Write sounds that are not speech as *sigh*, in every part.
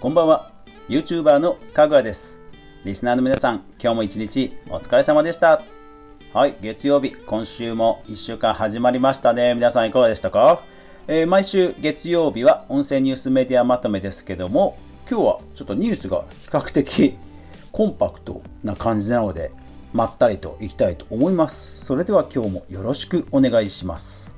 こんばんは。YouTuber のかぐわです。リスナーの皆さん今日も一日お疲れ様でした。はい月曜日今週も1週間始まりましたね。皆さんいかがでしたか、えー、毎週月曜日は音声ニュースメディアまとめですけども今日はちょっとニュースが比較的コンパクトな感じなのでまったりといきたいと思います。それでは今日もよろしくお願いします。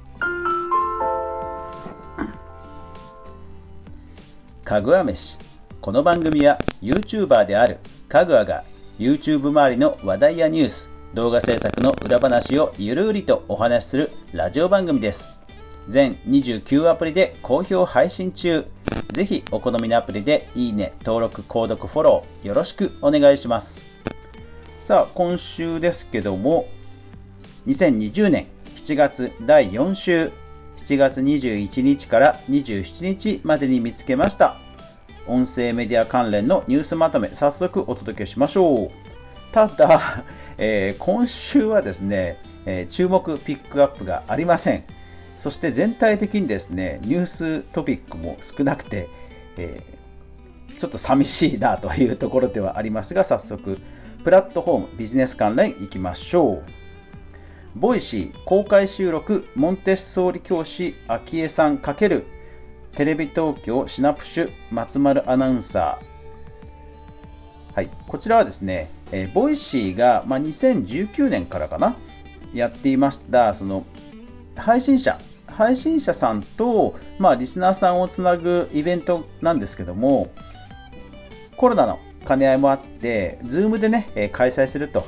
かぐわ飯。この番組は YouTuber であるかぐわが YouTube 周りの話題やニュース動画制作の裏話をゆるりとお話しするラジオ番組です。全29アプリで好評配信中。ぜひお好みのアプリでいいね登録購読フォローよろしくお願いします。さあ今週ですけども2020年7月第4週。7月21日から27日までに見つけました。音声メディア関連のニュースまとめ早速お届けしましょう。ただ、*laughs* えー、今週はですね、えー、注目ピックアップがありません。そして全体的にですねニューストピックも少なくて、えー、ちょっと寂しいなというところではありますが早速プラットフォームビジネス関連いきましょう。ボイシー公開収録モンテッソーリ教師昭恵さん×テレビ東京シナプシュ松丸アナウンサー。はい。こちらはですね、えー、ボイシーが、まあ、2019年からかなやっていましたその配信者。配信者さんと、まあ、リスナーさんをつなぐイベントなんですけどもコロナの兼ね合いもあって Zoom でね開催すると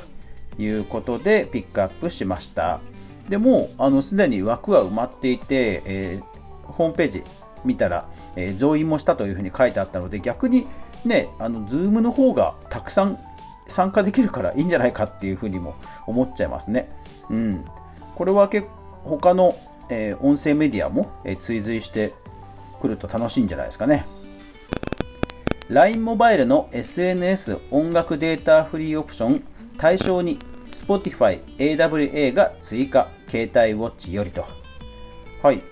いうことでピックアップしました。でもあのすでに枠は埋まっていて、えー、ホームページ見たら、えー、増員もしたというふうに書いてあったので逆にねあの Zoom の方がたくさん参加できるからいいんじゃないかっていうふうにも思っちゃいますね。うん、これは結他の、えー、音声メディアも、えー、追随してくると楽しいんじゃないですかね。LINE モバイルの SNS 音楽データフリーオプション対象に Spotify AWA が追加携帯ウォッチよりとはい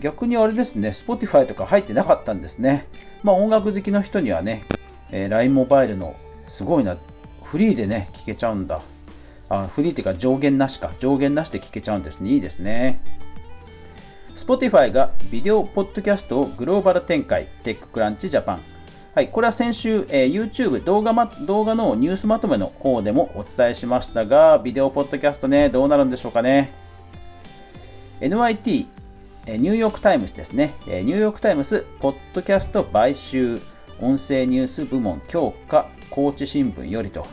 逆にあれですね Spotify とか入ってなかったんですね。まあ音楽好きの人にはね、えー、LINE モバイルのすごいなフリーでね聞けちゃうんだ。あフリーっていうか上限なしか。上限なしで聞けちゃうんですね。いいですね。Spotify がビデオポッドキャストをグローバル展開。テッククランチジャパン。はい、これは先週、えー、YouTube 動画、ま、動画のニュースまとめの方でもお伝えしましたが、ビデオポッドキャストね、どうなるんでしょうかね。NYT、ニューヨークタイムズですね、ニューヨークタイムズ、ポッドキャスト買収、音声ニュース部門強化、高知新聞よりと。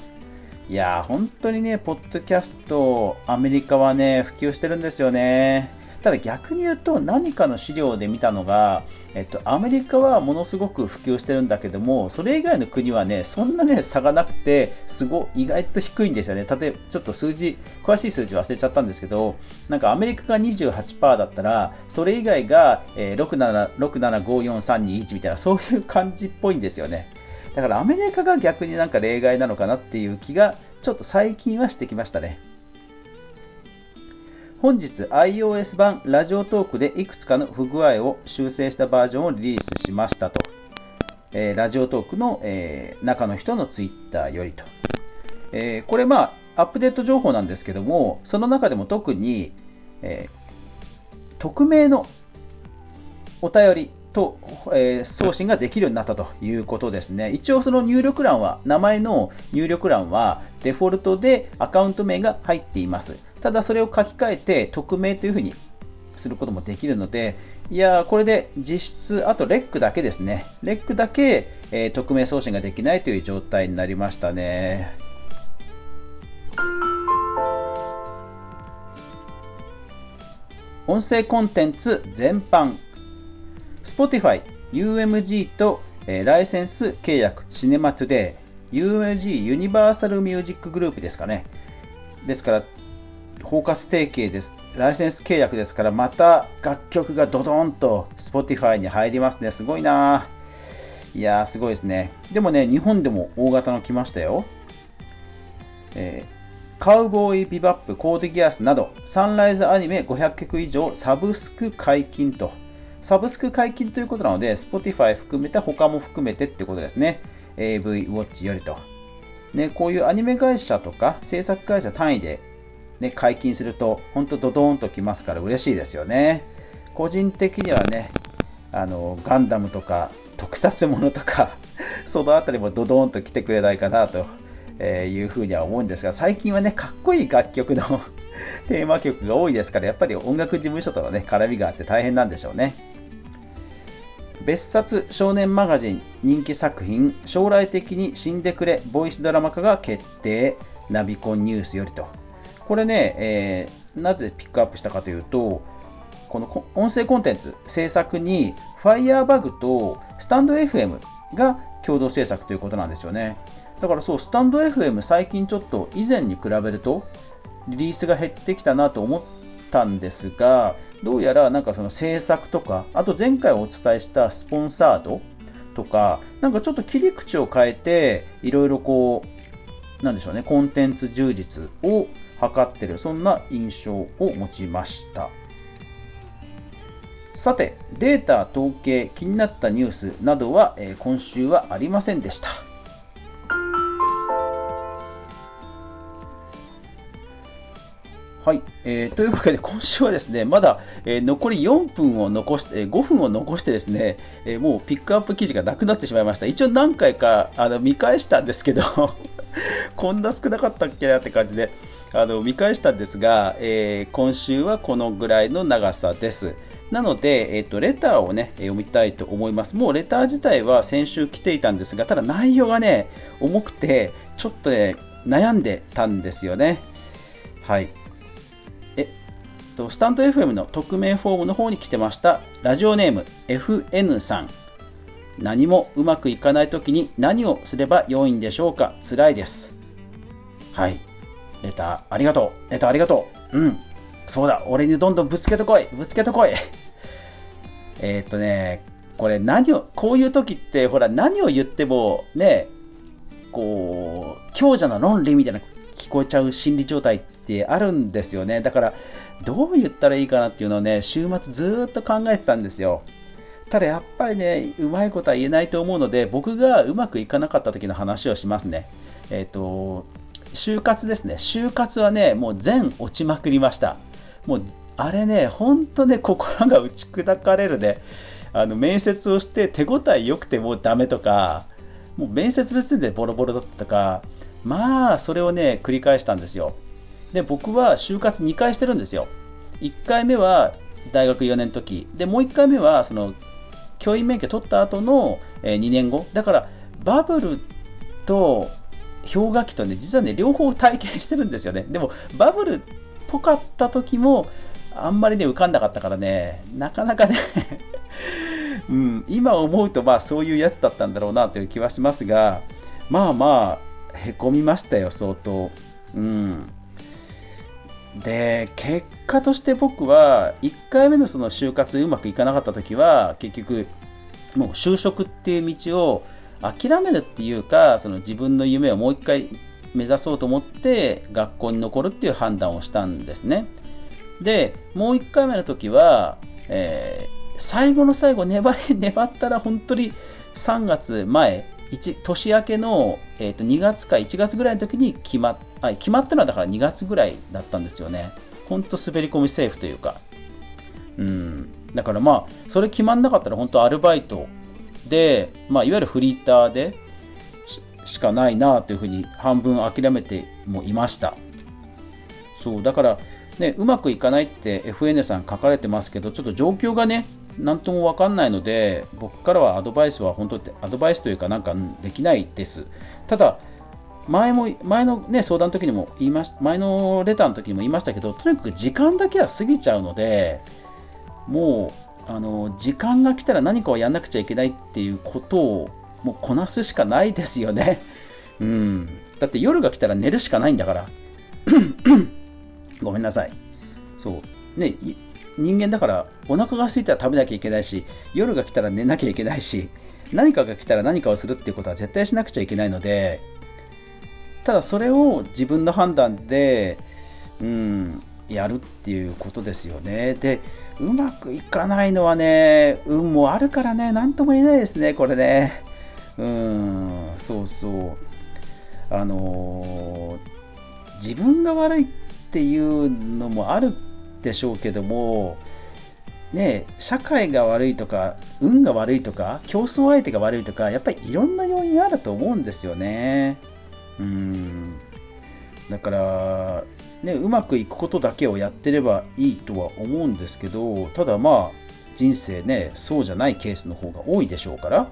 いやー、本当にね、ポッドキャスト、アメリカはね、普及してるんですよね。ただ逆に言うと何かの資料で見たのが、えっと、アメリカはものすごく普及してるんだけどもそれ以外の国はねそんなね差がなくてすご意外と低いんですよね例えばちょっと数字詳しい数字忘れちゃったんですけどなんかアメリカが28%だったらそれ以外が、えー、6754321みたいなそういう感じっぽいんですよねだからアメリカが逆になんか例外なのかなっていう気がちょっと最近はしてきましたね。本日 iOS 版ラジオトークでいくつかの不具合を修正したバージョンをリリースしましたと。えー、ラジオトークの、えー、中の人のツイッターよりと。えー、これまあアップデート情報なんですけども、その中でも特に、え匿名のお便りと、え送信ができるようになったということですね。一応その入力欄は、名前の入力欄はデフォルトでアカウント名が入っています。ただそれを書き換えて匿名というふうにすることもできるので、いやこれで実質、あとレックだけですね。レックだけ、えー、匿名送信ができないという状態になりましたね。音声コンテンツ全般。Spotify、UMG と、えー、ライセンス契約、シネマトゥデイ、UMG ユニバーサルミュージックグループですかね。ですから、包括提携です。ライセンス契約ですから、また楽曲がドドンと Spotify に入りますね。すごいなぁ。いやー、すごいですね。でもね、日本でも大型の来ましたよ。えー、カウボーイビバップ、コーデギアスなど、サンライズアニメ500曲以上サブスク解禁と。サブスク解禁ということなので、Spotify 含めて他も含めてってことですね。AV ウォッチよりと。ね、こういうアニメ会社とか制作会社単位で、ね、解禁すると、本当ドドーンときますから嬉しいですよね。個人的にはね、あのガンダムとか特撮ものとか *laughs* そのあたりもドドーンと来てくれないかなというふうには思うんですが、最近はね、かっこいい楽曲の *laughs* テーマ曲が多いですから、やっぱり音楽事務所とのね、絡みがあって大変なんでしょうね。別冊少年マガジン人気作品将来的に死んでくれボイスドラマ化が決定ナビコンニュースよりとこれね、えー、なぜピックアップしたかというとこの音声コンテンツ制作に Firebug とスタンド FM が共同制作ということなんですよね。だからそうスタンド FM 最近ちょっと以前に比べるとリリースが減ってきたなと思ったんですがどうやらなんかその制作とかあと前回お伝えしたスポンサードとかなんかちょっと切り口を変えていろいろこうなんでしょうねコンテンツ充実を図ってるそんな印象を持ちました。さてデータ統計気になったニュースなどは、えー、今週はありませんでした。はい、えー、というわけで今週はですねまだ、えー、残り4分を残して、えー、5分を残してですね、えー、もうピックアップ記事がなくなってしまいました。一応何回かあの見返したんですけど *laughs* こんな少なかったっけなって感じで。あの見返したんですが、えー、今週はこのぐらいの長さです。なので、えーと、レターをね読みたいと思います。もうレター自体は先週来ていたんですがただ内容がね重くてちょっとね悩んでたんですよね。はい。えっとスタンド FM の匿名フォームの方に来てました。ラジオネーム FN さん。何もうまくいかない時に何をすれば良いんでしょうか。辛いです。はい。レタありがとう。レターありがとう。うん。そうだ。俺にどんどんぶつけてこい。ぶつけてこい。*laughs* えっとねこれ何をこういう時ってほら何を言ってもねこう強者の論理みたいな聞こえちゃう心理状態ってあるんですよね。だからどう言ったらいいかなっていうのをね、週末ずっと考えてたんですよ。ただやっぱりね、うまいことは言えないと思うので、僕がうまくいかなかった時の話をしますね。えっ、ー、と、就活ですね。就活はね、もう全落ちまくりました。もう、あれね、ほんとね、心が打ち砕かれるね。あの面接をして手応え良くてもうダメとか、もう面接の時点でボロボロだったとか、まあ、それをね、繰り返したんですよ。で僕は就活2回してるんですよ1回目は大学4年の時でもう1回目はその教員免許取った後の2年後だからバブルと氷河期とね実はね両方体験してるんですよね。でもバブルっぽかった時もあんまりね浮かんなかったからねなかなかね *laughs* うん、今思うとまあそういうやつだったんだろうなという気はしますがまあまあへこみましたよ相当。うん。で結果として僕は1回目のその就活うまくいかなかった時は結局もう就職っていう道を諦めるっていうかその自分の夢をもう一回目指そうと思って学校に残るっていう判断をしたんですねでもう1回目の時は、えー、最後の最後粘り *laughs* 粘ったら本当に3月前年明けの、えー、と2月か1月ぐらいの時に決まあ決まったのはだから2月ぐらいだったんですよね。ほんと滑り込みセーフというか。うん。だからまあ、それ決まんなかったら本当アルバイトで、まあ、いわゆるフリーターでしかないなというふうに半分諦めてもいました。そう、だから、ね、うまくいかないって FN さん書かれてますけど、ちょっと状況がね、何とも分かんないので、僕からはアドバイスは本当ってアドバイスというかなんかできないです。ただ、前も、前のね、相談の時にも言いました、前のレターの時にも言いましたけど、とにかく時間だけは過ぎちゃうので、もう、あの、時間が来たら何かをやんなくちゃいけないっていうことを、もうこなすしかないですよね。*laughs* うん。だって夜が来たら寝るしかないんだから。*clears throat* ごめんなさい。そう。ね、人間だからお腹が空いたら食べなきゃいけないし夜が来たら寝なきゃいけないし何かが来たら何かをするっていうことは絶対しなくちゃいけないのでただそれを自分の判断でうんやるっていうことですよね。で、うまくいかないのはね、運もあるからね、なんとも言えないですね、これね。うん、そうそう。あのー、自分が悪いっていうのもあるでしょうけども、ね、社会が悪いとか運が悪いとか競争相手が悪いとかやっぱりいろんな要因あると思うんですよね。うんだからねうまくいくことだけをやってればいいとは思うんですけどただまあ人生ねそうじゃないケースの方が多いでしょうから。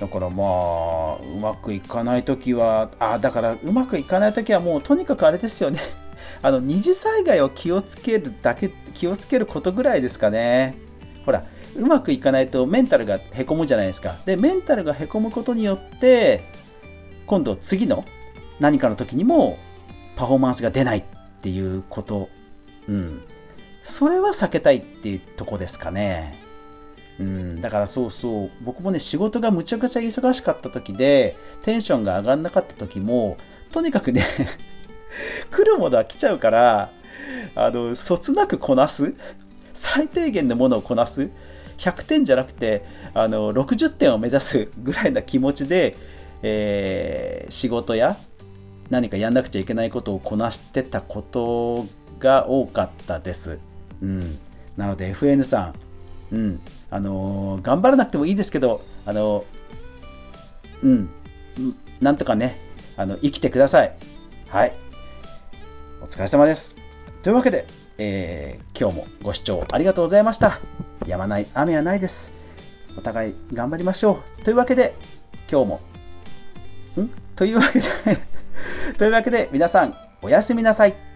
だからまあうまくいかない時はあだからうまくいかない時はもうとにかくあれですよね。*laughs* あの二次災害を気をつけるだけ気をつけることぐらいですかね。ほらうまくいかないとメンタルがへこむじゃないですか。でメンタルがへこむことによって今度次の何かの時にもパフォーマンスが出ないっていうこと、うん、それは避けたいっていうとこですかね。うん、だからそうそう。僕もね仕事がむちゃくちゃ忙しかった時でテンションが上がんなかった時もとにかくね *laughs* 来るものは来ちゃうからあのそつなくこなす。最低限のものをこなす。100点じゃなくてあの60点を目指すぐらいな気持ちで、えー、仕事や何かやんなくちゃいけないことをこなしてたことが多かったです。うん、なので FN さん、うんあのー、頑張らなくてもいいですけど、あのー、うん、なんとかね、あの生きてください。はい。お疲れ様です。というわけで、えー、今日もご視聴ありがとうございました。やまない雨はないです。お互い頑張りましょう。というわけで、今日も、ん？というわけでというわけで皆さんおやすみなさい。